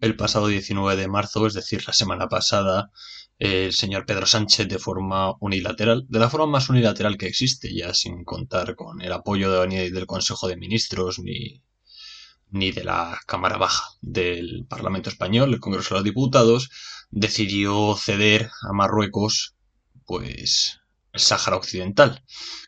El pasado 19 de marzo, es decir, la semana pasada, el señor Pedro Sánchez de forma unilateral, de la forma más unilateral que existe, ya sin contar con el apoyo de, ni del Consejo de Ministros ni, ni de la Cámara Baja del Parlamento Español, el Congreso de los Diputados, decidió ceder a Marruecos, pues, el Sáhara Occidental.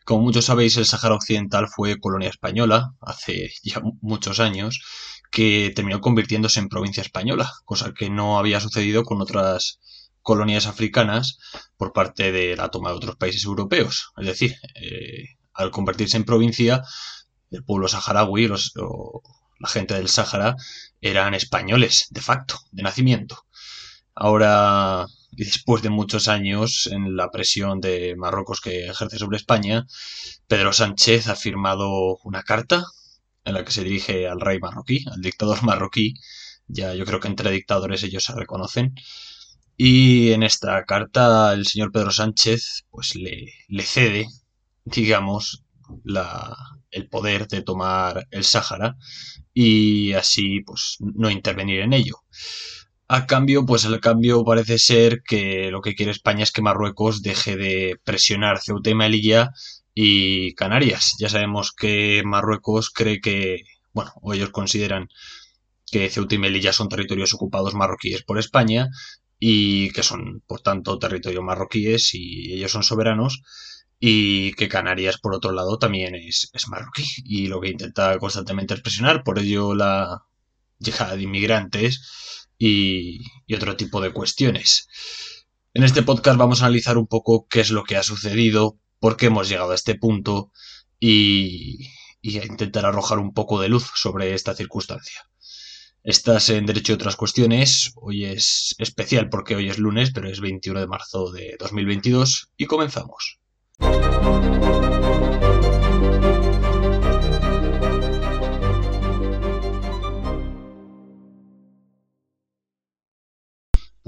Como muchos sabéis, el Sáhara Occidental fue colonia española hace ya muchos años, que terminó convirtiéndose en provincia española, cosa que no había sucedido con otras colonias africanas por parte de la toma de otros países europeos. Es decir, eh, al convertirse en provincia, el pueblo saharaui, o la gente del Sáhara, eran españoles, de facto, de nacimiento. Ahora, después de muchos años en la presión de Marruecos que ejerce sobre España, Pedro Sánchez ha firmado una carta en la que se dirige al rey marroquí, al dictador marroquí, ya yo creo que entre dictadores ellos se reconocen, y en esta carta el señor Pedro Sánchez pues le, le cede, digamos, la, el poder de tomar el Sáhara y así pues no intervenir en ello. A cambio, pues el cambio parece ser que lo que quiere España es que Marruecos deje de presionar Ceuta y Melilla y Canarias. Ya sabemos que Marruecos cree que, bueno, o ellos consideran que Ceuta y Melilla son territorios ocupados marroquíes por España y que son, por tanto, territorios marroquíes y ellos son soberanos y que Canarias, por otro lado, también es, marroquí y lo que intenta constantemente es presionar, por ello la llegada de inmigrantes y otro tipo de cuestiones. En este podcast vamos a analizar un poco qué es lo que ha sucedido, por qué hemos llegado a este punto y, y a intentar arrojar un poco de luz sobre esta circunstancia. Estás en Derecho y otras cuestiones. Hoy es especial porque hoy es lunes, pero es 21 de marzo de 2022 y comenzamos.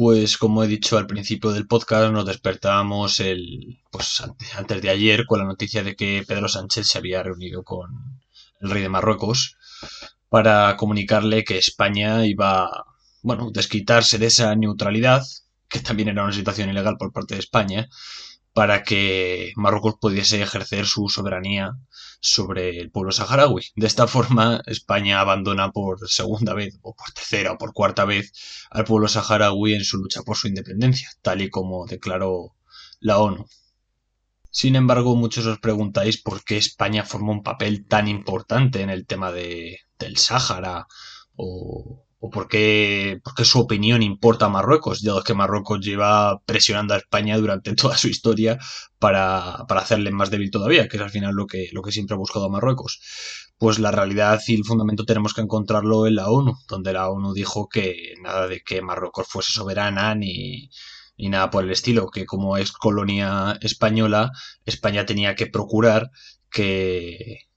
Pues como he dicho al principio del podcast, nos despertábamos el, pues antes de ayer con la noticia de que Pedro Sánchez se había reunido con el rey de Marruecos para comunicarle que España iba, bueno, desquitarse de esa neutralidad, que también era una situación ilegal por parte de España, para que Marruecos pudiese ejercer su soberanía sobre el pueblo saharaui. De esta forma, España abandona por segunda vez, o por tercera, o por cuarta vez, al pueblo saharaui en su lucha por su independencia, tal y como declaró la ONU. Sin embargo, muchos os preguntáis por qué España forma un papel tan importante en el tema de, del Sáhara o, o por, qué, su opinión importa a Marruecos, ya que Marruecos lleva presionando a España durante toda su historia para, para hacerle más débil todavía, que es al final lo que, lo que siempre ha buscado Marruecos. Pues la realidad y el fundamento tenemos que encontrarlo en la ONU, donde la ONU dijo que nada de que Marruecos fuese soberana ni, ni nada por el estilo, que como es colonia española, España tenía que procurar que,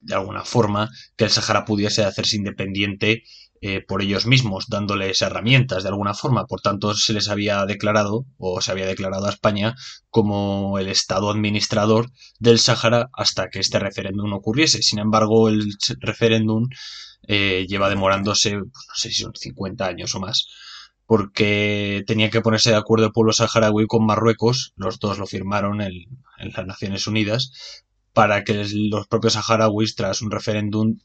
de alguna forma, que el Sahara pudiese hacerse independiente eh, por ellos mismos, dándoles herramientas de alguna forma. Por tanto, se les había declarado, o se había declarado a España, como el Estado administrador del Sahara hasta que este referéndum ocurriese. Sin embargo, el referéndum eh, lleva demorándose, pues, no sé si son 50 años o más porque tenía que ponerse de acuerdo el pueblo saharaui con Marruecos, los dos lo firmaron en las Naciones Unidas, para que los propios saharauis, tras un referéndum,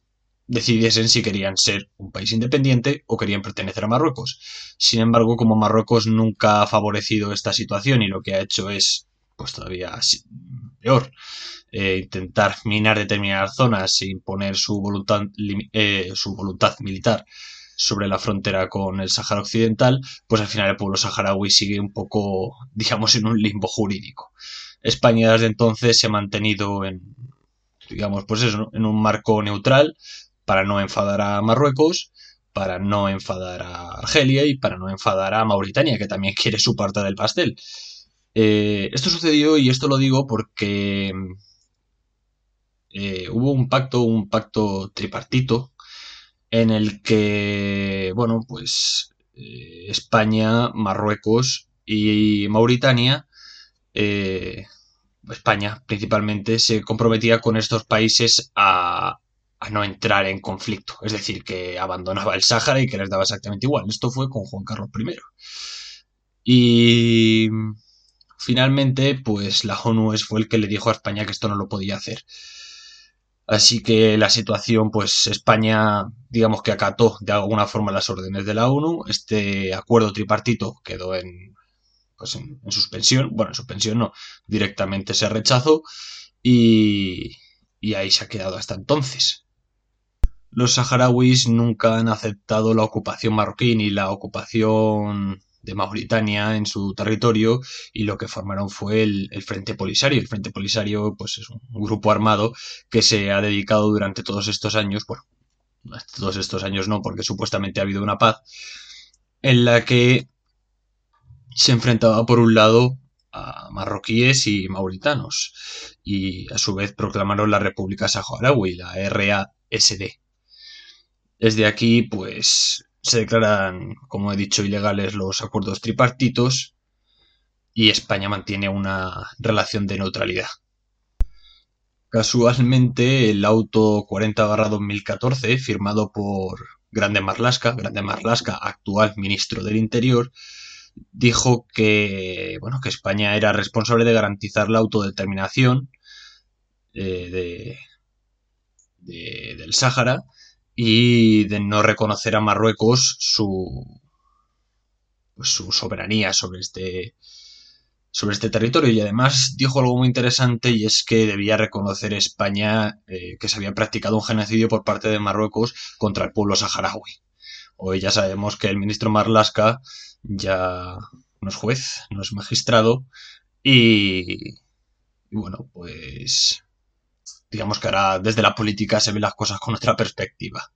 decidiesen si querían ser un país independiente o querían pertenecer a Marruecos. Sin embargo, como Marruecos nunca ha favorecido esta situación y lo que ha hecho es, pues todavía peor, eh, intentar minar determinadas zonas e imponer su voluntad, eh, su voluntad militar sobre la frontera con el Sahara Occidental, pues al final el pueblo saharaui sigue un poco, digamos, en un limbo jurídico. España desde entonces se ha mantenido en, digamos, pues eso, en un marco neutral para no enfadar a Marruecos, para no enfadar a Argelia y para no enfadar a Mauritania, que también quiere su parte del pastel. Eh, esto sucedió y esto lo digo porque eh, hubo un pacto, un pacto tripartito, en el que, bueno, pues eh, España, Marruecos y Mauritania España principalmente se comprometía con estos países a a no entrar en conflicto. Es decir, que abandonaba el Sáhara y que les daba exactamente igual. Esto fue con Juan Carlos I. Y finalmente, pues la ONU fue el que le dijo a España que esto no lo podía hacer. Así que la situación, pues España, digamos que acató de alguna forma las órdenes de la ONU. Este acuerdo tripartito quedó en, pues en, suspensión. Bueno, en suspensión no, directamente se rechazó y, y ahí se ha quedado hasta entonces. Los saharauis nunca han aceptado la ocupación marroquí ni la ocupación de Mauritania en su territorio y lo que formaron fue el, Frente Polisario. El Frente Polisario pues es un grupo armado que se ha dedicado durante todos estos años, bueno, todos estos años no, porque supuestamente ha habido una paz, en la que se enfrentaba por un lado a marroquíes y mauritanos y a su vez proclamaron la República Saharaui, la RASD. Desde aquí, pues se declaran, como he dicho, ilegales los acuerdos tripartitos y España mantiene una relación de neutralidad. Casualmente, el auto 40-2014, firmado por Grande Marlasca, Grande Marlasca, actual ministro del Interior, dijo que, bueno, que España era responsable de garantizar la autodeterminación eh, del Sáhara y de no reconocer a Marruecos su, pues, su soberanía sobre este, sobre este territorio. Y además dijo algo muy interesante y es que debía reconocer España eh, que se había practicado un genocidio por parte de Marruecos contra el pueblo saharaui. Hoy ya sabemos que el ministro Marlasca ya no es juez, no es magistrado y, bueno, pues digamos que ahora desde la política se ven las cosas con otra perspectiva.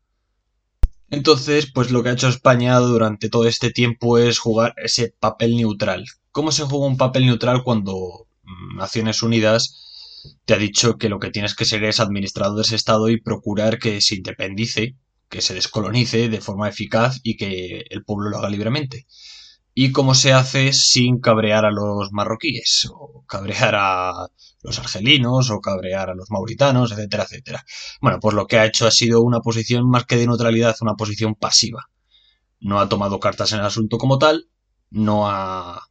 Entonces, pues lo que ha hecho España durante todo este tiempo es jugar ese papel neutral. ¿Cómo se juega un papel neutral cuando mm, Naciones Unidas te ha dicho que lo que tienes que ser es administrador de ese Estado y procurar que se independice, que se descolonice de forma eficaz y que el pueblo lo haga libremente? Y cómo se hace sin cabrear a los marroquíes, o cabrear a los argelinos, o cabrear a los mauritanos, etcétera, etcétera. Bueno, pues lo que ha hecho ha sido una posición más que de neutralidad, una posición pasiva. No ha tomado cartas en el asunto como tal, no ha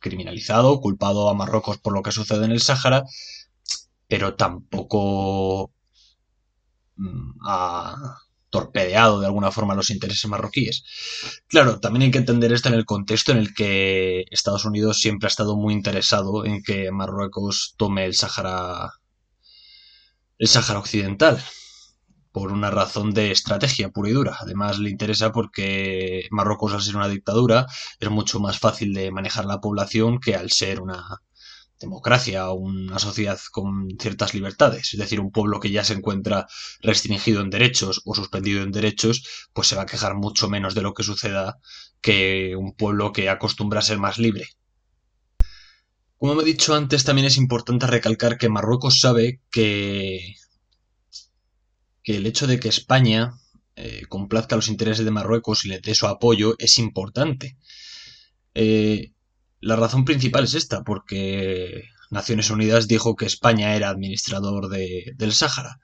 criminalizado, culpado a Marruecos por lo que sucede en el Sáhara, pero tampoco mm, ha torpedeado de alguna forma los intereses marroquíes. Claro, también hay que entender esto en el contexto en el que Estados Unidos siempre ha estado muy interesado en que Marruecos tome el Sáhara el Sáhara occidental por una razón de estrategia pura y dura. Además le interesa porque Marruecos al ser una dictadura es mucho más fácil de manejar la población que al ser una democracia, una sociedad con ciertas libertades. Es decir, un pueblo que ya se encuentra restringido en derechos o suspendido en derechos, pues se va a quejar mucho menos de lo que suceda que un pueblo que acostumbra a ser más libre. Como he dicho antes, también es importante recalcar que Marruecos sabe que, que el hecho de que España eh, complazca los intereses de Marruecos y le dé su apoyo es importante. Eh, la razón principal es esta, porque Naciones Unidas dijo que España era administrador del Sáhara.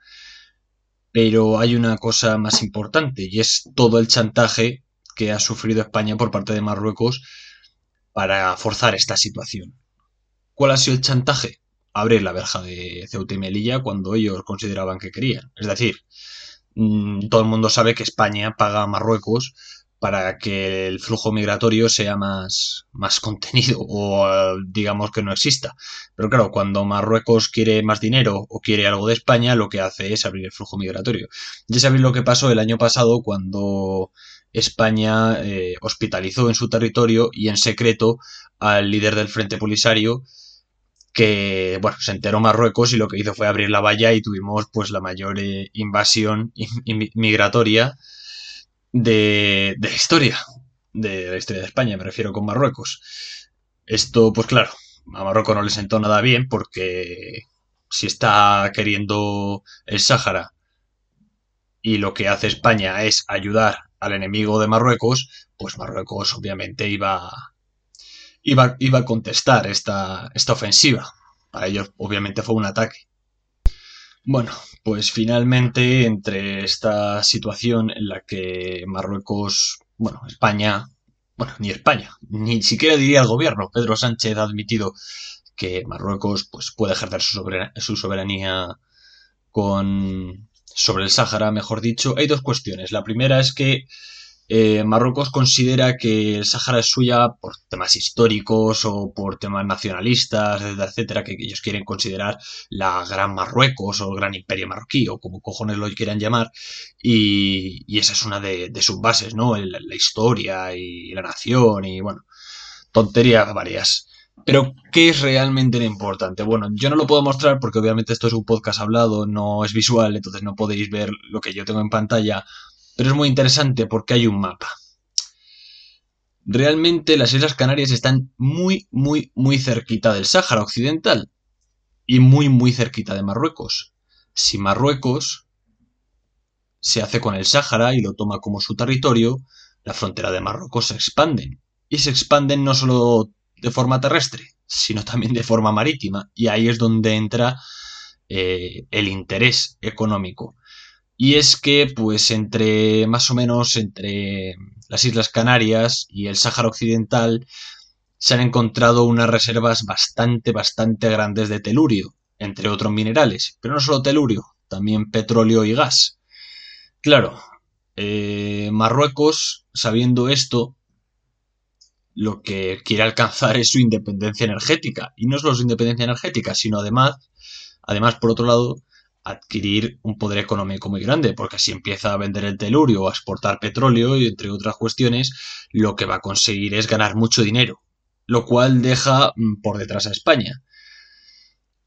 Pero hay una cosa más importante y es todo el chantaje que ha sufrido España por parte de Marruecos para forzar esta situación. ¿Cuál ha sido el chantaje? Abrir la verja de Ceuta y Melilla cuando ellos consideraban que querían. Es decir, mm, todo el mundo sabe que España paga a Marruecos para que el flujo migratorio sea más, más contenido o digamos que no exista. Pero claro, cuando Marruecos quiere más dinero o quiere algo de España, lo que hace es abrir el flujo migratorio. Ya sabéis lo que pasó el año pasado cuando España eh, hospitalizó en su territorio y en secreto al líder del Frente Polisario que bueno, se enteró Marruecos y lo que hizo fue abrir la valla y tuvimos pues la mayor eh, invasión migratoria de, la historia, de la historia de España, me refiero con Marruecos. Esto, pues claro, a Marruecos no le sentó nada bien porque si está queriendo el Sáhara y lo que hace España es ayudar al enemigo de Marruecos, pues Marruecos obviamente iba, iba, iba a contestar esta, esta ofensiva. Para ellos obviamente fue un ataque. Bueno, pues finalmente entre esta situación en la que Marruecos, bueno, España, bueno, ni España, ni siquiera diría el gobierno, Pedro Sánchez ha admitido que Marruecos pues, puede ejercer su soberanía, su soberanía con, sobre el Sáhara, mejor dicho, hay dos cuestiones. La primera es que eh, Marruecos considera que el Sáhara es suya por temas históricos o por temas nacionalistas, etcétera, etcétera, que ellos quieren considerar la Gran Marruecos o el Gran Imperio Marroquí o como cojones lo quieran llamar. Y, esa es una de, sus bases, ¿no? La, historia y la nación y, bueno, tonterías varias. Pero, ¿qué es realmente lo importante? Bueno, yo no lo puedo mostrar porque obviamente esto es un podcast hablado, no es visual, entonces no podéis ver lo que yo tengo en pantalla pero es muy interesante porque hay un mapa. Realmente las Islas Canarias están muy, muy, muy cerquita del Sáhara Occidental y muy, muy cerquita de Marruecos. Si Marruecos se hace con el Sáhara y lo toma como su territorio, la frontera de Marruecos se expande. Y se expanden no solo de forma terrestre, sino también de forma marítima. Y ahí es donde entra eh, el interés económico. Y es que, pues, entre más o menos entre las Islas Canarias y el Sáhara Occidental se han encontrado unas reservas bastante, bastante grandes de telurio, entre otros minerales. Pero no solo telurio, también petróleo y gas. Claro, eh, Marruecos, sabiendo esto, lo que quiere alcanzar es su independencia energética. Y no solo su independencia energética, sino además, además, por otro lado, adquirir un poder económico muy grande, porque si empieza a vender el telurio o a exportar petróleo y entre otras cuestiones, lo que va a conseguir es ganar mucho dinero, lo cual deja mm, por detrás a España.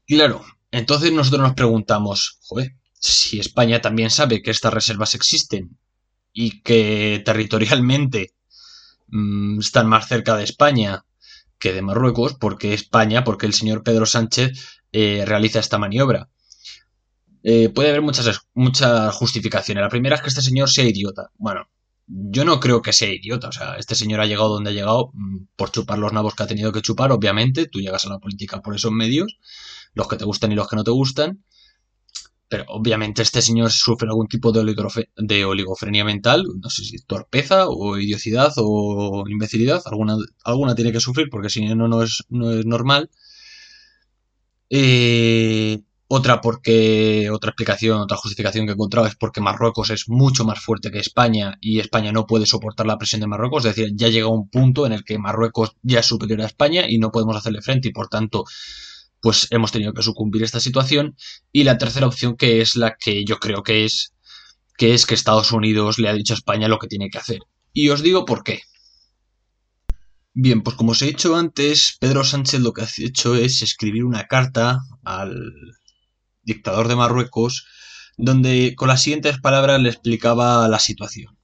Claro, entonces nosotros nos preguntamos, joder, si España también sabe que estas reservas existen y que territorialmente mm, están más cerca de España que de Marruecos, porque España, porque el señor Pedro Sánchez eh, realiza esta maniobra. Eh, puede haber muchas, muchas justificaciones. La primera es que este señor sea idiota. Bueno, yo no creo que sea idiota. O sea, este señor ha llegado donde ha llegado mm, por chupar los nabos que ha tenido que chupar, obviamente. Tú llegas a la política por esos medios, los que te gustan y los que no te gustan. Pero obviamente este señor sufre algún tipo de, oligofrenia mental, no sé si torpeza o idiocidad o imbecilidad, alguna, alguna tiene que sufrir porque si no, no es, no es normal. Eh, otra porque, otra explicación, otra justificación que he encontrado es porque Marruecos es mucho más fuerte que España y España no puede soportar la presión de Marruecos. Es decir, ya llega un punto en el que Marruecos ya es superior a España y no podemos hacerle frente y por tanto, pues hemos tenido que sucumbir a esta situación. Y la tercera opción que es la que yo creo que es, que es que Estados Unidos le ha dicho a España lo que tiene que hacer. Y os digo por qué. Bien, pues como os he dicho antes, Pedro Sánchez lo que ha hecho es escribir una carta al dictador de Marruecos, donde con las siguientes palabras le explicaba la situación.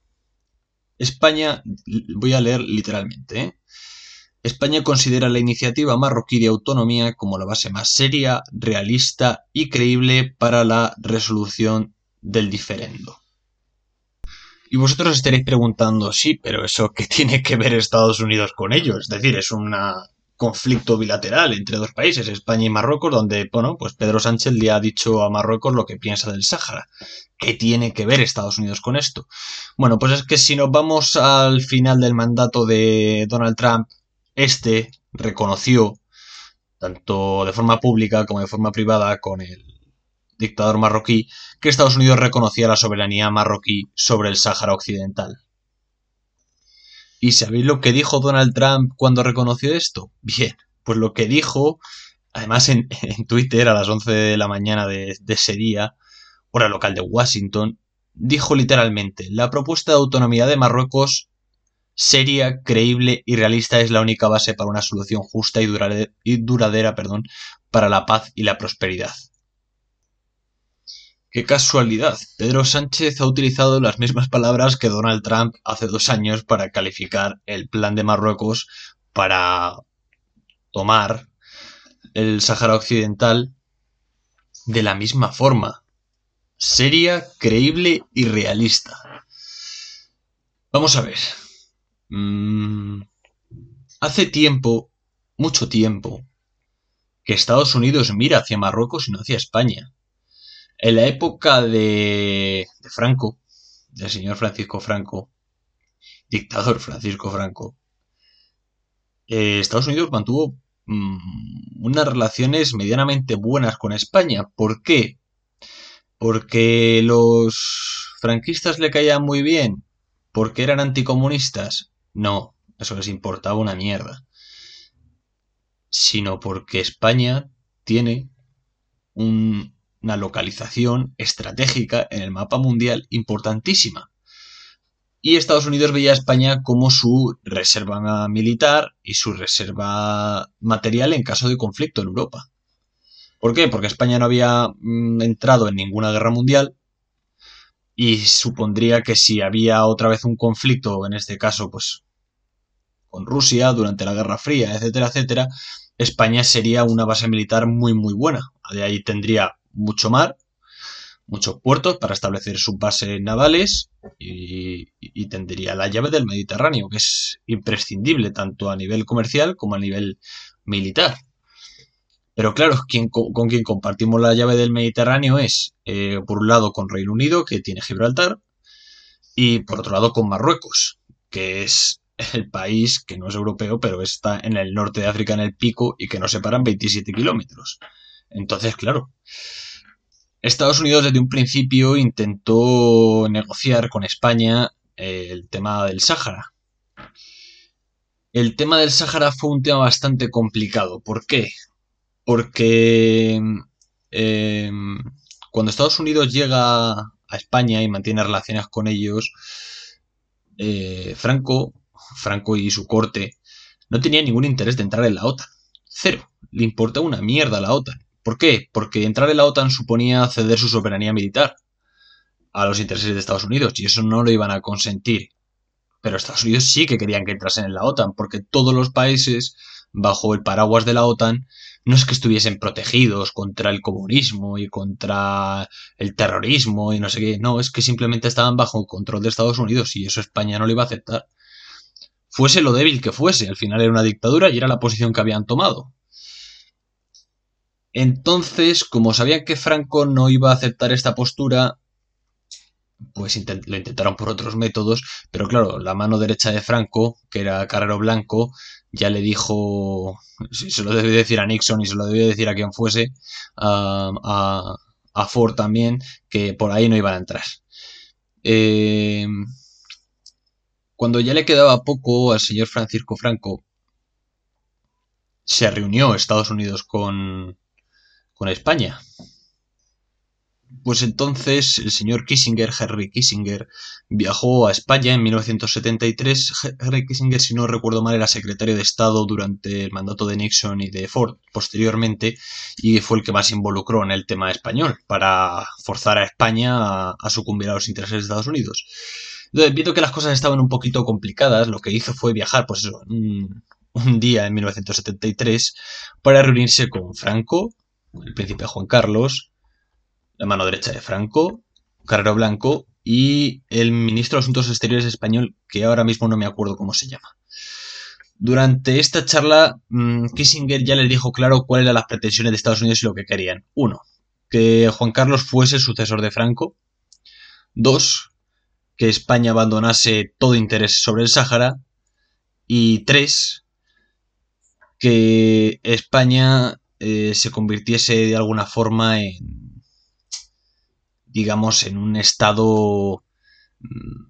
España, voy a leer literalmente, ¿eh? España considera la iniciativa marroquí de autonomía como la base más seria, realista y creíble para la resolución del diferendo. Y vosotros estaréis preguntando, sí, pero eso qué tiene que ver Estados Unidos con ello? Es decir, es una conflicto bilateral entre dos países, España y Marruecos, donde, bueno, pues Pedro Sánchez le ha dicho a Marruecos lo que piensa del Sáhara. ¿Qué tiene que ver Estados Unidos con esto? Bueno, pues es que si nos vamos al final del mandato de Donald Trump, este reconoció, tanto de forma pública como de forma privada, con el dictador marroquí, que Estados Unidos reconocía la soberanía marroquí sobre el Sáhara Occidental. ¿Y sabéis lo que dijo Donald Trump cuando reconoció esto? Bien, pues lo que dijo, además en, Twitter a las 11 de la mañana de, ese día, hora local de Washington, dijo literalmente, la propuesta de autonomía de Marruecos seria, creíble y realista es la única base para una solución justa y duradera, y duradera perdón, para la paz y la prosperidad. Qué casualidad, Pedro Sánchez ha utilizado las mismas palabras que Donald Trump hace dos años para calificar el plan de Marruecos para tomar el Sáhara Occidental de la misma forma, seria, creíble y realista. Vamos a ver. Mm, hace tiempo, mucho tiempo, que Estados Unidos mira hacia Marruecos y no hacia España. En la época de, Franco, del señor Francisco Franco, dictador Francisco Franco, eh, Estados Unidos mantuvo mm, unas relaciones medianamente buenas con España. ¿Por qué? Porque los franquistas le caían muy bien. ¿Porque eran anticomunistas? No, eso les importaba una mierda. Sino porque España tiene una localización estratégica en el mapa mundial importantísima. Y Estados Unidos veía a España como su reserva militar y su reserva material en caso de conflicto en Europa. ¿Por qué? Porque España no había mm, entrado en ninguna guerra mundial y supondría que si había otra vez un conflicto, en este caso, pues con Rusia durante la Guerra Fría, etcétera, etcétera, España sería una base militar muy, muy buena. De ahí tendría mucho mar, muchos puertos para establecer sus bases navales y, tendría la llave del Mediterráneo, que es imprescindible tanto a nivel comercial como a nivel militar. Pero claro, con, quien compartimos la llave del Mediterráneo es, eh, por un lado, con Reino Unido, que tiene Gibraltar, y por otro lado, con Marruecos, que es el país que no es europeo, pero está en el norte de África, en el pico, y que nos separan 27 kilómetros. Entonces, claro, Estados Unidos desde un principio intentó negociar con España eh, el tema del Sáhara. El tema del Sáhara fue un tema bastante complicado. ¿Por qué? porque em, cuando Estados Unidos llega a España y mantiene relaciones con ellos, eh, Franco, Franco y su corte no tenían ningún interés de entrar en la OTAN. Cero. Le importaba una mierda la OTAN. ¿Por qué? Porque entrar en la OTAN suponía ceder su soberanía militar a los intereses de Estados Unidos y eso no lo iban a consentir. Pero Estados Unidos sí que querían que entrasen en la OTAN porque todos los países bajo el paraguas de la OTAN no es que estuviesen protegidos contra el comunismo y contra el terrorismo y no sé qué, no, es que simplemente estaban bajo el control de Estados Unidos y eso España no lo iba a aceptar. Fuese lo débil que fuese, al final era una dictadura y era la posición que habían tomado. Entonces, como sabían que Franco no iba a aceptar esta postura, pues lo intentaron por otros métodos, pero claro, la mano derecha de Franco, que era Carrero Blanco, ya le dijo, se lo debe decir a Nixon y se lo debe decir a quien fuese, a, Ford también, que por ahí no iban a entrar. Eh, cuando ya le quedaba poco al señor Francisco Franco, se reunió Estados Unidos con, con España pues entonces el señor Kissinger, Henry Kissinger, viajó a España en 1973. Henry Kissinger, si no recuerdo mal, era secretario de Estado durante el mandato de Nixon y de Ford posteriormente y fue el que más involucró en el tema español para forzar a España a, sucumbir a los intereses de Estados Unidos. Entonces, viendo que las cosas estaban un poquito complicadas, lo que hizo fue viajar, pues eso, un día en 1973 para reunirse con Franco, el príncipe Juan Carlos, la mano derecha de Franco, Carrero Blanco y el ministro de Asuntos Exteriores español, que ahora mismo no me acuerdo cómo se llama. Durante esta charla, mm, Kissinger ya les dijo claro cuáles eran las pretensiones de Estados Unidos y lo que querían. Uno, que Juan Carlos fuese el sucesor de Franco. Dos, que España abandonase todo interés sobre el Sáhara. Y tres, que España eh, se convirtiese de alguna forma en digamos, en un estado mm,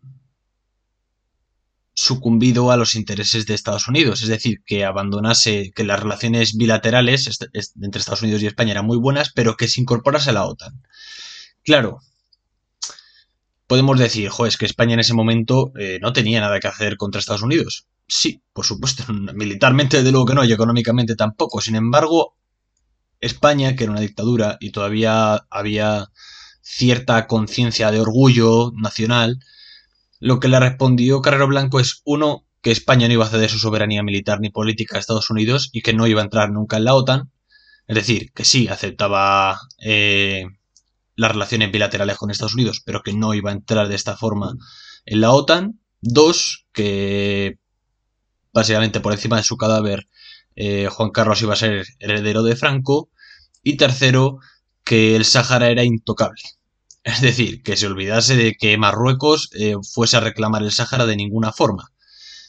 sucumbido a los intereses de Estados Unidos, es decir, que abandonase, que las relaciones bilaterales entre Estados Unidos y España eran muy buenas, pero que se incorporase a la OTAN. Claro, podemos decir, jo, es que España en ese momento eh, no tenía nada que hacer contra Estados Unidos. Sí, por supuesto, militarmente de luego que no, y económicamente tampoco. Sin embargo, España, que era una dictadura y todavía había cierta conciencia de orgullo nacional, lo que le respondió Carrero Blanco es, uno, que España no iba a ceder su soberanía militar ni política a Estados Unidos y que no iba a entrar nunca en la OTAN, es decir, que sí aceptaba eh, las relaciones bilaterales con Estados Unidos, pero que no iba a entrar de esta forma en la OTAN. Dos, que básicamente por encima de su cadáver eh, Juan Carlos iba a ser heredero de Franco. Y tercero, que el Sáhara era intocable. Es decir, que se olvidase de que Marruecos eh, fuese a reclamar el Sáhara de ninguna forma.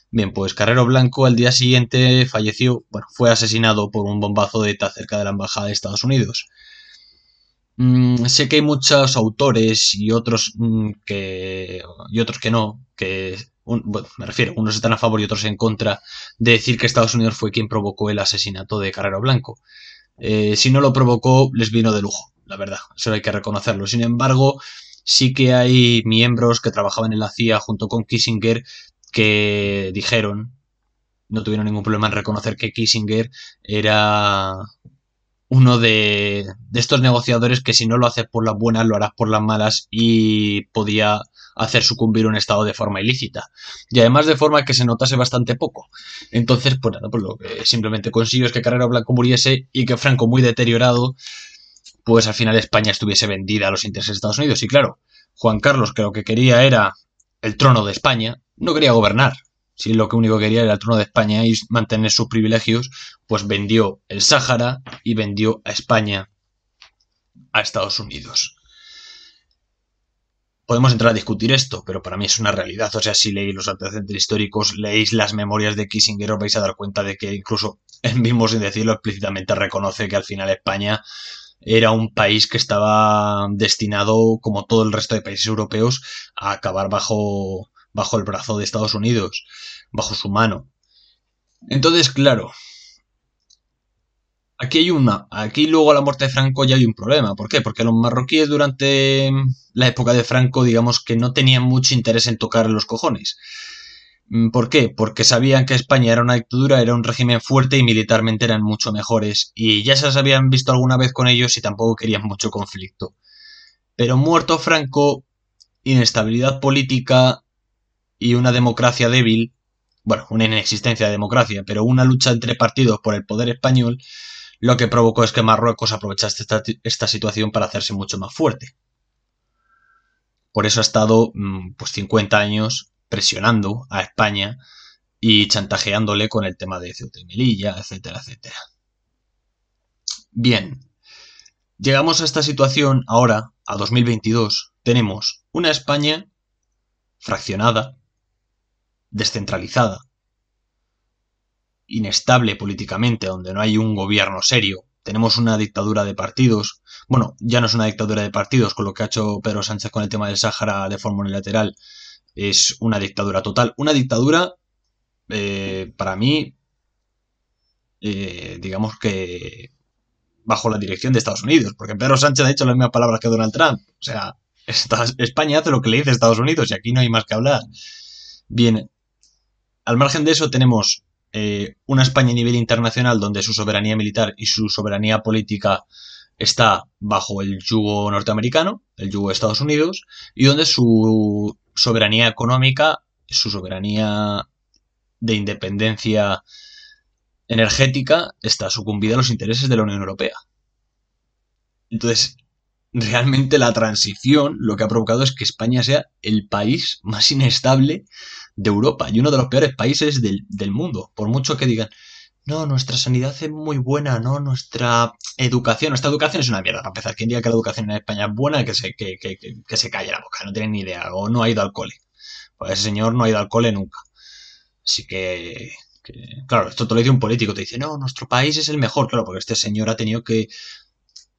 Bien, pues Carrero Blanco al día siguiente falleció, bueno, fue asesinado por un bombazo de ETA cerca de la embajada de Estados Unidos. Mm, sé que hay muchos autores y otros mm, que y otros que no, que bueno, me refiero, unos están a favor y otros en contra de decir que Estados Unidos fue quien provocó el asesinato de Carrero Blanco. Eh, si no lo provocó, les vino de lujo, la verdad, eso hay que reconocerlo. Sin embargo, sí que hay miembros que trabajaban en la CIA junto con Kissinger que dijeron, no tuvieron ningún problema en reconocer que Kissinger era uno de, estos negociadores que si no lo haces por las buenas, lo harás por las malas y podía hacer sucumbir un Estado de forma ilícita. Y además de forma que se notase bastante poco. Entonces, pues nada, pues lo que simplemente consiguió es que Carrero Blanco muriese y que Franco, muy deteriorado, pues al final España estuviese vendida a los intereses de Estados Unidos. Y claro, Juan Carlos, que lo que quería era el trono de España, no quería gobernar. Si lo que único quería era el trono de España y mantener sus privilegios, pues vendió el Sáhara y vendió a España a Estados Unidos podemos entrar a discutir esto, pero para mí es una realidad. O sea, si leéis los antecedentes históricos, leéis las memorias de Kissinger, os vais a dar cuenta de que incluso él mismo, sin decirlo explícitamente, reconoce que al final España era un país que estaba destinado, como todo el resto de países europeos, a acabar bajo, bajo el brazo de Estados Unidos, bajo su mano. Entonces, claro, Aquí hay una, aquí luego a la muerte de Franco ya hay un problema. ¿Por qué? Porque los marroquíes durante la época de Franco, digamos que no tenían mucho interés en tocar los cojones. Mm, ¿Por qué? Porque sabían que España era una dictadura, era un régimen fuerte y militarmente eran mucho mejores. Y ya se habían visto alguna vez con ellos y tampoco querían mucho conflicto. Pero muerto Franco, inestabilidad política y una democracia débil, bueno, una inexistencia de democracia, pero una lucha entre partidos por el poder español, lo que provocó es que Marruecos aprovechase esta, situación para hacerse mucho más fuerte. Por eso ha estado mm, pues 50 años presionando a España y chantajeándole con el tema de Ceuta y Melilla, etcétera, etcétera. Bien, llegamos a esta situación ahora, a 2022, tenemos una España fraccionada, descentralizada, inestable políticamente, donde no hay un gobierno serio. Tenemos una dictadura de partidos. Bueno, ya no es una dictadura de partidos, con lo que ha hecho Pedro Sánchez con el tema del Sáhara de forma unilateral. Es una dictadura total. Una dictadura, eh, para mí, eh, digamos que bajo la dirección de Estados Unidos, porque Pedro Sánchez ha dicho las mismas palabras que Donald Trump. O sea, España hace lo que le dice Estados Unidos y aquí no hay más que hablar. Bien, al margen de eso tenemos eh, una España a nivel internacional donde su soberanía militar y su soberanía política está bajo el yugo norteamericano, el yugo de Estados Unidos, y donde su soberanía económica, su soberanía de independencia energética está sucumbida a los intereses de la Unión Europea. Entonces, realmente la transición lo que ha provocado es que España sea el país más inestable de Europa y uno de los peores países del, mundo. Por mucho que digan, no, nuestra sanidad es muy buena, no, nuestra educación, nuestra educación es una mierda. Para empezar, quien diga que la educación en España es buena, que se, que, que, que se calle la boca, no tiene ni idea, o no ha ido al cole. Pues ese señor no ha ido al cole nunca. Así que, claro, esto te lo dice un político, te dice, no, nuestro país es el mejor, claro, porque este señor ha tenido que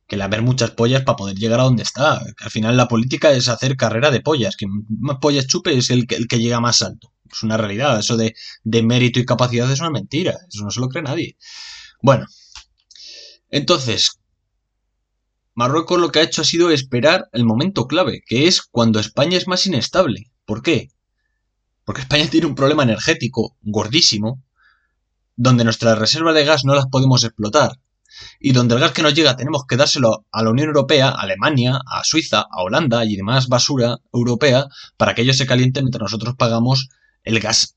que le haber muchas pollas para poder llegar a donde está. al final la política es hacer carrera de pollas. Quien más pollas chupe es el que, el que llega más alto. Es una realidad. Eso de, de mérito y capacidad es una mentira. Eso no se lo cree nadie. Bueno. Entonces, Marruecos lo que ha hecho ha sido esperar el momento clave, que es cuando España es más inestable. ¿Por qué? Porque España tiene un problema energético gordísimo, donde nuestras reservas de gas no las podemos explotar y donde el gas que nos llega tenemos que dárselo a la Unión Europea, a Alemania, a Suiza, a Holanda y demás basura europea para que ellos se calienten mientras nosotros pagamos el gas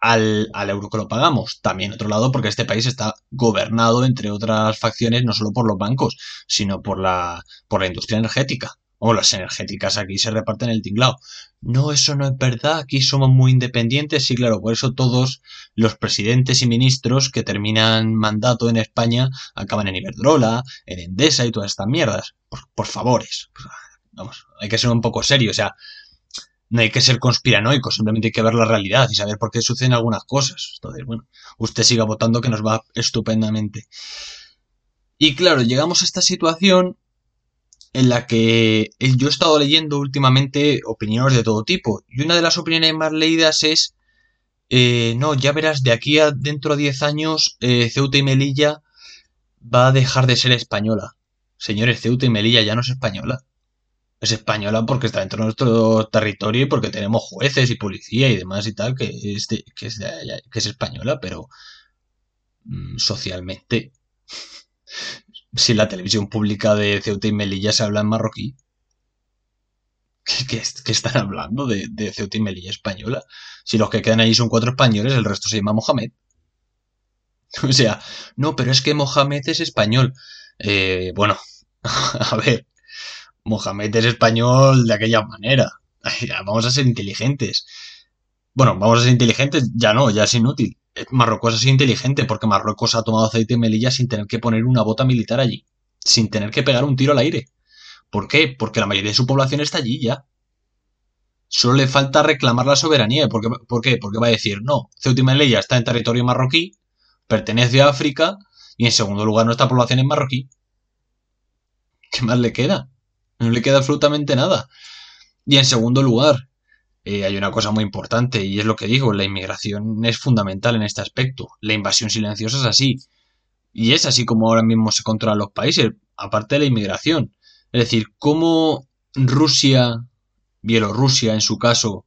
al, al, euro que lo pagamos. También, otro lado, porque este país está gobernado, entre otras facciones, no solo por los bancos, sino por la, por la industria energética. O las energéticas aquí se reparten el tinglao. No, eso no es verdad, aquí somos muy independientes, sí, claro, por eso todos los presidentes y ministros que terminan mandato en España acaban en Iberdrola, en Endesa y todas estas mierdas. Por, favores. Vamos, hay que ser un poco serio, o sea, no hay que ser conspiranoico, simplemente hay que ver la realidad y saber por qué suceden algunas cosas. Entonces, bueno, usted siga votando que nos va estupendamente. Y claro, llegamos a esta situación en la que yo he estado leyendo últimamente opiniones de todo tipo. Y una de las opiniones más leídas es, eh, no, ya verás, de aquí a dentro de 10 años, eh, Ceuta y Melilla va a dejar de ser española. Señores, Ceuta y Melilla ya no es española. Es española porque está dentro de nuestro territorio y porque tenemos jueces y policía y demás y tal, que es, que es, que es española, pero mm, socialmente si la televisión pública de Ceuta y Melilla se habla en marroquí. ¿Qué, están hablando de, Ceuta y Melilla española? Si los que quedan ahí son cuatro españoles, el resto se llama Mohamed. O sea, no, pero es que Mohamed es español. Eh, bueno, a ver, Mohamed es español de aquella manera. Vamos a ser inteligentes. Bueno, vamos a ser inteligentes, ya no, ya es inútil. Marruecos ha sido inteligente porque Marruecos ha tomado aceite de Melilla sin tener que poner una bota militar allí, sin tener que pegar un tiro al aire. ¿Por qué? Porque la mayoría de su población está allí ya. Solo le falta reclamar la soberanía. ¿Por qué? ¿Por qué? Porque va a decir, no, Ceuta y Melilla está en territorio marroquí, pertenece a África y en segundo lugar nuestra población es marroquí. ¿Qué más le queda? No le queda absolutamente nada. Y en segundo lugar, eh, hay una cosa muy importante y es lo que digo, la inmigración es fundamental en este aspecto. La invasión silenciosa es así. Y es así como ahora mismo se controlan los países, aparte de la inmigración. Es decir, cómo Rusia, Bielorrusia en su caso,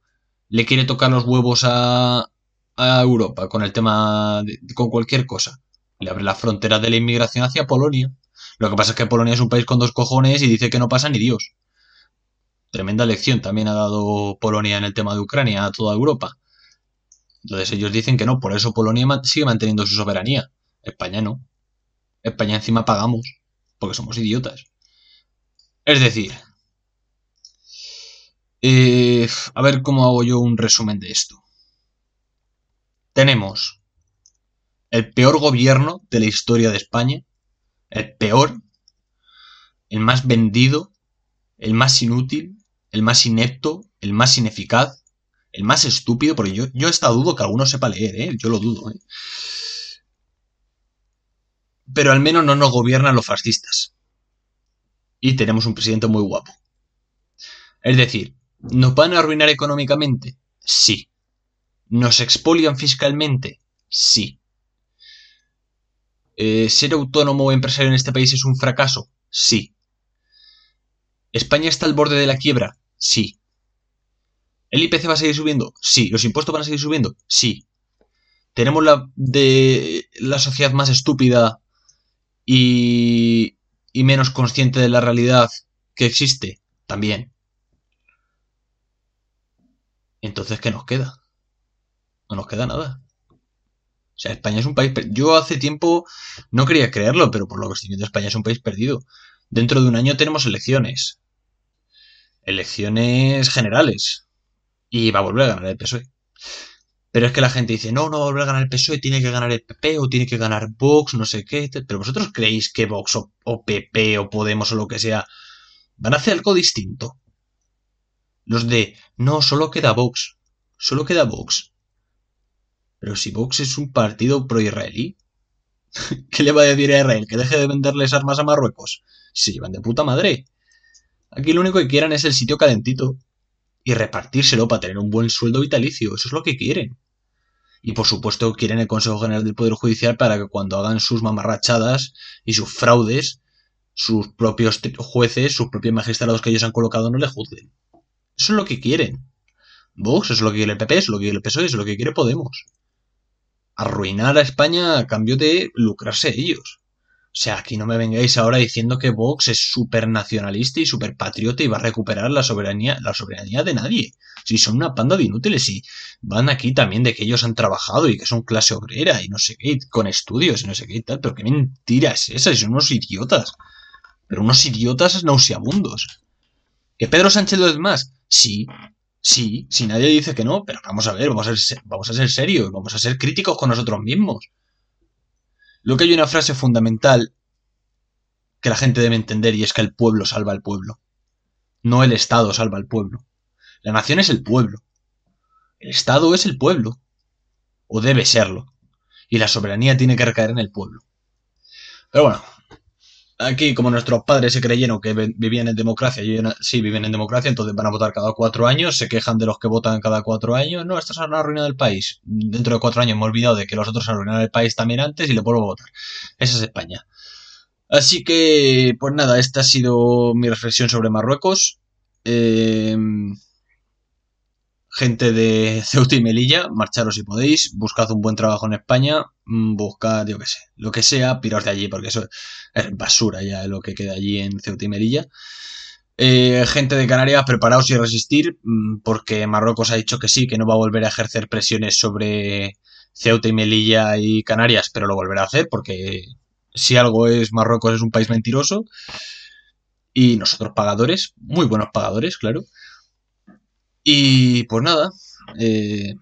le quiere tocar los huevos a, Europa con el tema, con cualquier cosa. Le abre la frontera de la inmigración hacia Polonia. Lo que pasa es que Polonia es un país con dos cojones y dice que no pasa ni Dios. Tremenda lección también ha dado Polonia en el tema de Ucrania a toda Europa. Entonces ellos dicen que no, por eso Polonia sigue manteniendo su soberanía. España no. España encima pagamos, porque somos idiotas. Es decir, eh, a ver cómo hago yo un resumen de esto. Tenemos el peor gobierno de la historia de España, el peor, el más vendido, el más inútil, el más inepto, el más ineficaz, el más estúpido, porque yo, yo esta dudo que alguno sepa leer, ¿eh? yo lo dudo. ¿eh? Pero al menos no nos gobiernan los fascistas. Y tenemos un presidente muy guapo. Es decir, ¿nos van a arruinar económicamente? Sí. ¿Nos expolian fiscalmente? Sí. Eh, ¿Ser autónomo o empresario en este país es un fracaso? Sí. ¿España está al borde de la quiebra? Sí. ¿El IPC va a seguir subiendo? Sí. ¿Los impuestos van a seguir subiendo? Sí. ¿Tenemos la, de, la sociedad más estúpida y, y menos consciente de la realidad que existe? También. Entonces, ¿qué nos queda? No nos queda nada. O sea, España es un país... Yo hace tiempo no quería creerlo, pero por lo que estoy viendo, España es un país perdido. Dentro de un año tenemos elecciones elecciones generales y va a volver a ganar el PSOE. Pero es que la gente dice, no, no va a volver a ganar el PSOE, tiene que ganar el PP o tiene que ganar Vox, no sé qué. Pero vosotros creéis que Vox o, o PP o Podemos o lo que sea van a hacer algo distinto. Los de, no, solo queda Vox, solo queda Vox. Pero si Vox es un partido pro-israelí, ¿qué le va a decir a Israel? ¿Que deje de venderles armas a Marruecos? Se llevan de puta madre. Aquí lo único que quieran es el sitio calentito y repartírselo para tener un buen sueldo vitalicio. Eso es lo que quieren. Y por supuesto quieren el Consejo General del Poder Judicial para que cuando hagan sus mamarrachadas y sus fraudes, sus propios jueces, sus propios magistrados que ellos han colocado no le juzguen. Eso es lo que quieren. Vox, eso es lo que quiere el PP, eso es lo que quiere el PSOE, eso es lo que quiere Podemos. Arruinar a España a cambio de lucrarse ellos. O sea, aquí no me vengáis ahora diciendo que Vox es súper nacionalista y súper patriota y va a recuperar la soberanía, la soberanía de nadie. Si son una panda de inútiles y van aquí también de que ellos han trabajado y que son clase obrera y no sé qué, con estudios y no sé qué y tal, pero qué mentira es esa, son unos idiotas. Pero unos idiotas nauseabundos. ¿Que Pedro Sánchez lo es más? Sí, sí, si nadie dice que no, pero vamos a ver, vamos a ser, vamos a ser serios, vamos a ser críticos con nosotros mismos. Lo que hay una frase fundamental que la gente debe entender y es que el pueblo salva al pueblo. No el Estado salva al pueblo. La nación es el pueblo. El Estado es el pueblo. O debe serlo. Y la soberanía tiene que recaer en el pueblo. Pero bueno, aquí como nuestros padres se creyeron que vivían en democracia, y sí viven en democracia, entonces van a votar cada cuatro años, se quejan de los que votan cada cuatro años, no, estos han arruinado el país. Dentro de cuatro años me he olvidado de que los otros han arruinado el país también antes y le vuelvo a votar. Esa es España. Así que, pues nada, esta ha sido mi reflexión sobre Marruecos. Eh, gente de Ceuta y Melilla, marcharos si podéis, buscad un buen trabajo en España, mm, buscad, yo qué sé, lo que sea, piraos de allí, porque eso es basura ya lo que queda allí en Ceuta y Melilla. Eh, gente de Canarias, preparaos y resistir, mm, porque Marruecos ha dicho que sí, que no va a volver a ejercer presiones sobre Ceuta y Melilla y Canarias, pero lo volverá a hacer, porque si algo es Marruecos es un país mentiroso. Y nosotros pagadores, muy buenos pagadores, claro. Y pues nada, eh,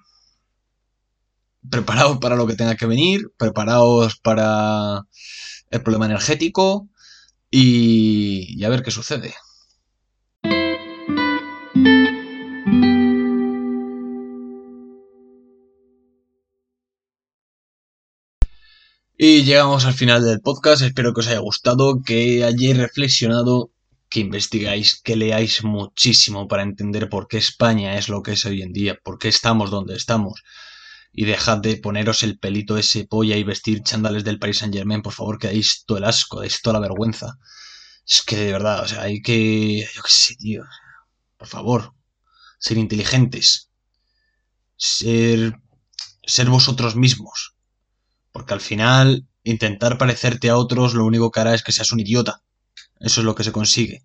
preparaos para lo que tenga que venir, preparaos para el problema energético y, a ver qué sucede. Y llegamos al final del podcast. Espero que os haya gustado, que hayáis reflexionado que investigáis, que leáis muchísimo para entender por qué España es lo que es hoy en día, por qué estamos donde estamos. Y dejad de poneros el pelito ese polla y vestir chándales del Paris Saint Germain, por favor, que dais todo el asco, dais toda la vergüenza. Es que de verdad, o sea, hay que. Yo qué sé, tío. Por favor, ser inteligentes. Ser. ser vosotros mismos. Porque al final, intentar parecerte a otros lo único que hará es que seas un idiota. Eso es lo que se consigue.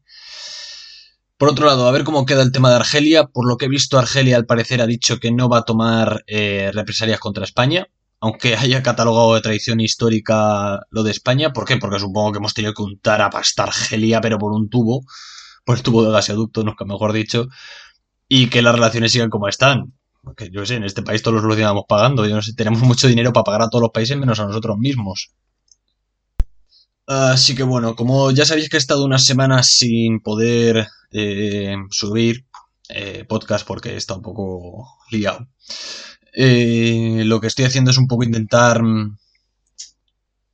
Por otro lado, a ver cómo queda el tema de Argelia. Por lo que he visto, Argelia al parecer ha dicho que no va a tomar eh, represalias contra España, aunque haya catalogado de tradición histórica lo de España. ¿Por qué? Porque supongo que hemos tenido que untar a pasta Argelia, pero por un tubo, por el tubo de gaseoducto, nunca mejor dicho, y que las relaciones sigan como están. Porque yo sé, en este país todos los lo pagando. Yo no sé, tenemos mucho dinero para pagar a todos los países menos a nosotros mismos. Así que bueno, como ya sabéis que he estado unas semanas sin poder eh, subir eh, podcast porque estado un poco liado. Eh, lo que estoy haciendo es un poco intentar mm,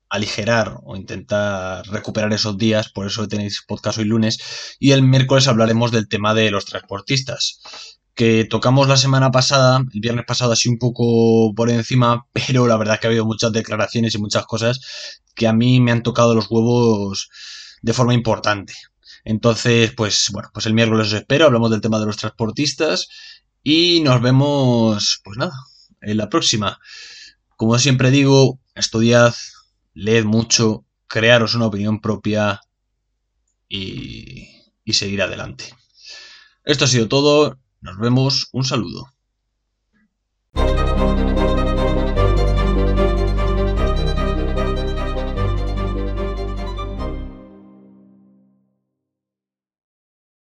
aligerar o intentar recuperar esos días, por eso tenéis podcast hoy lunes, y el miércoles hablaremos del tema de los transportistas que tocamos la semana pasada, el viernes pasado así un poco por encima, pero la verdad es que ha habido muchas declaraciones y muchas cosas que a mí me han tocado los huevos de forma importante. Entonces, pues bueno, pues el miércoles os espero, hablamos del tema de los transportistas y nos vemos, pues nada, en la próxima. Como siempre digo, estudiad, leed mucho, crearos una opinión propia y, y seguir adelante. Esto ha sido todo. Nos vemos. Un saludo.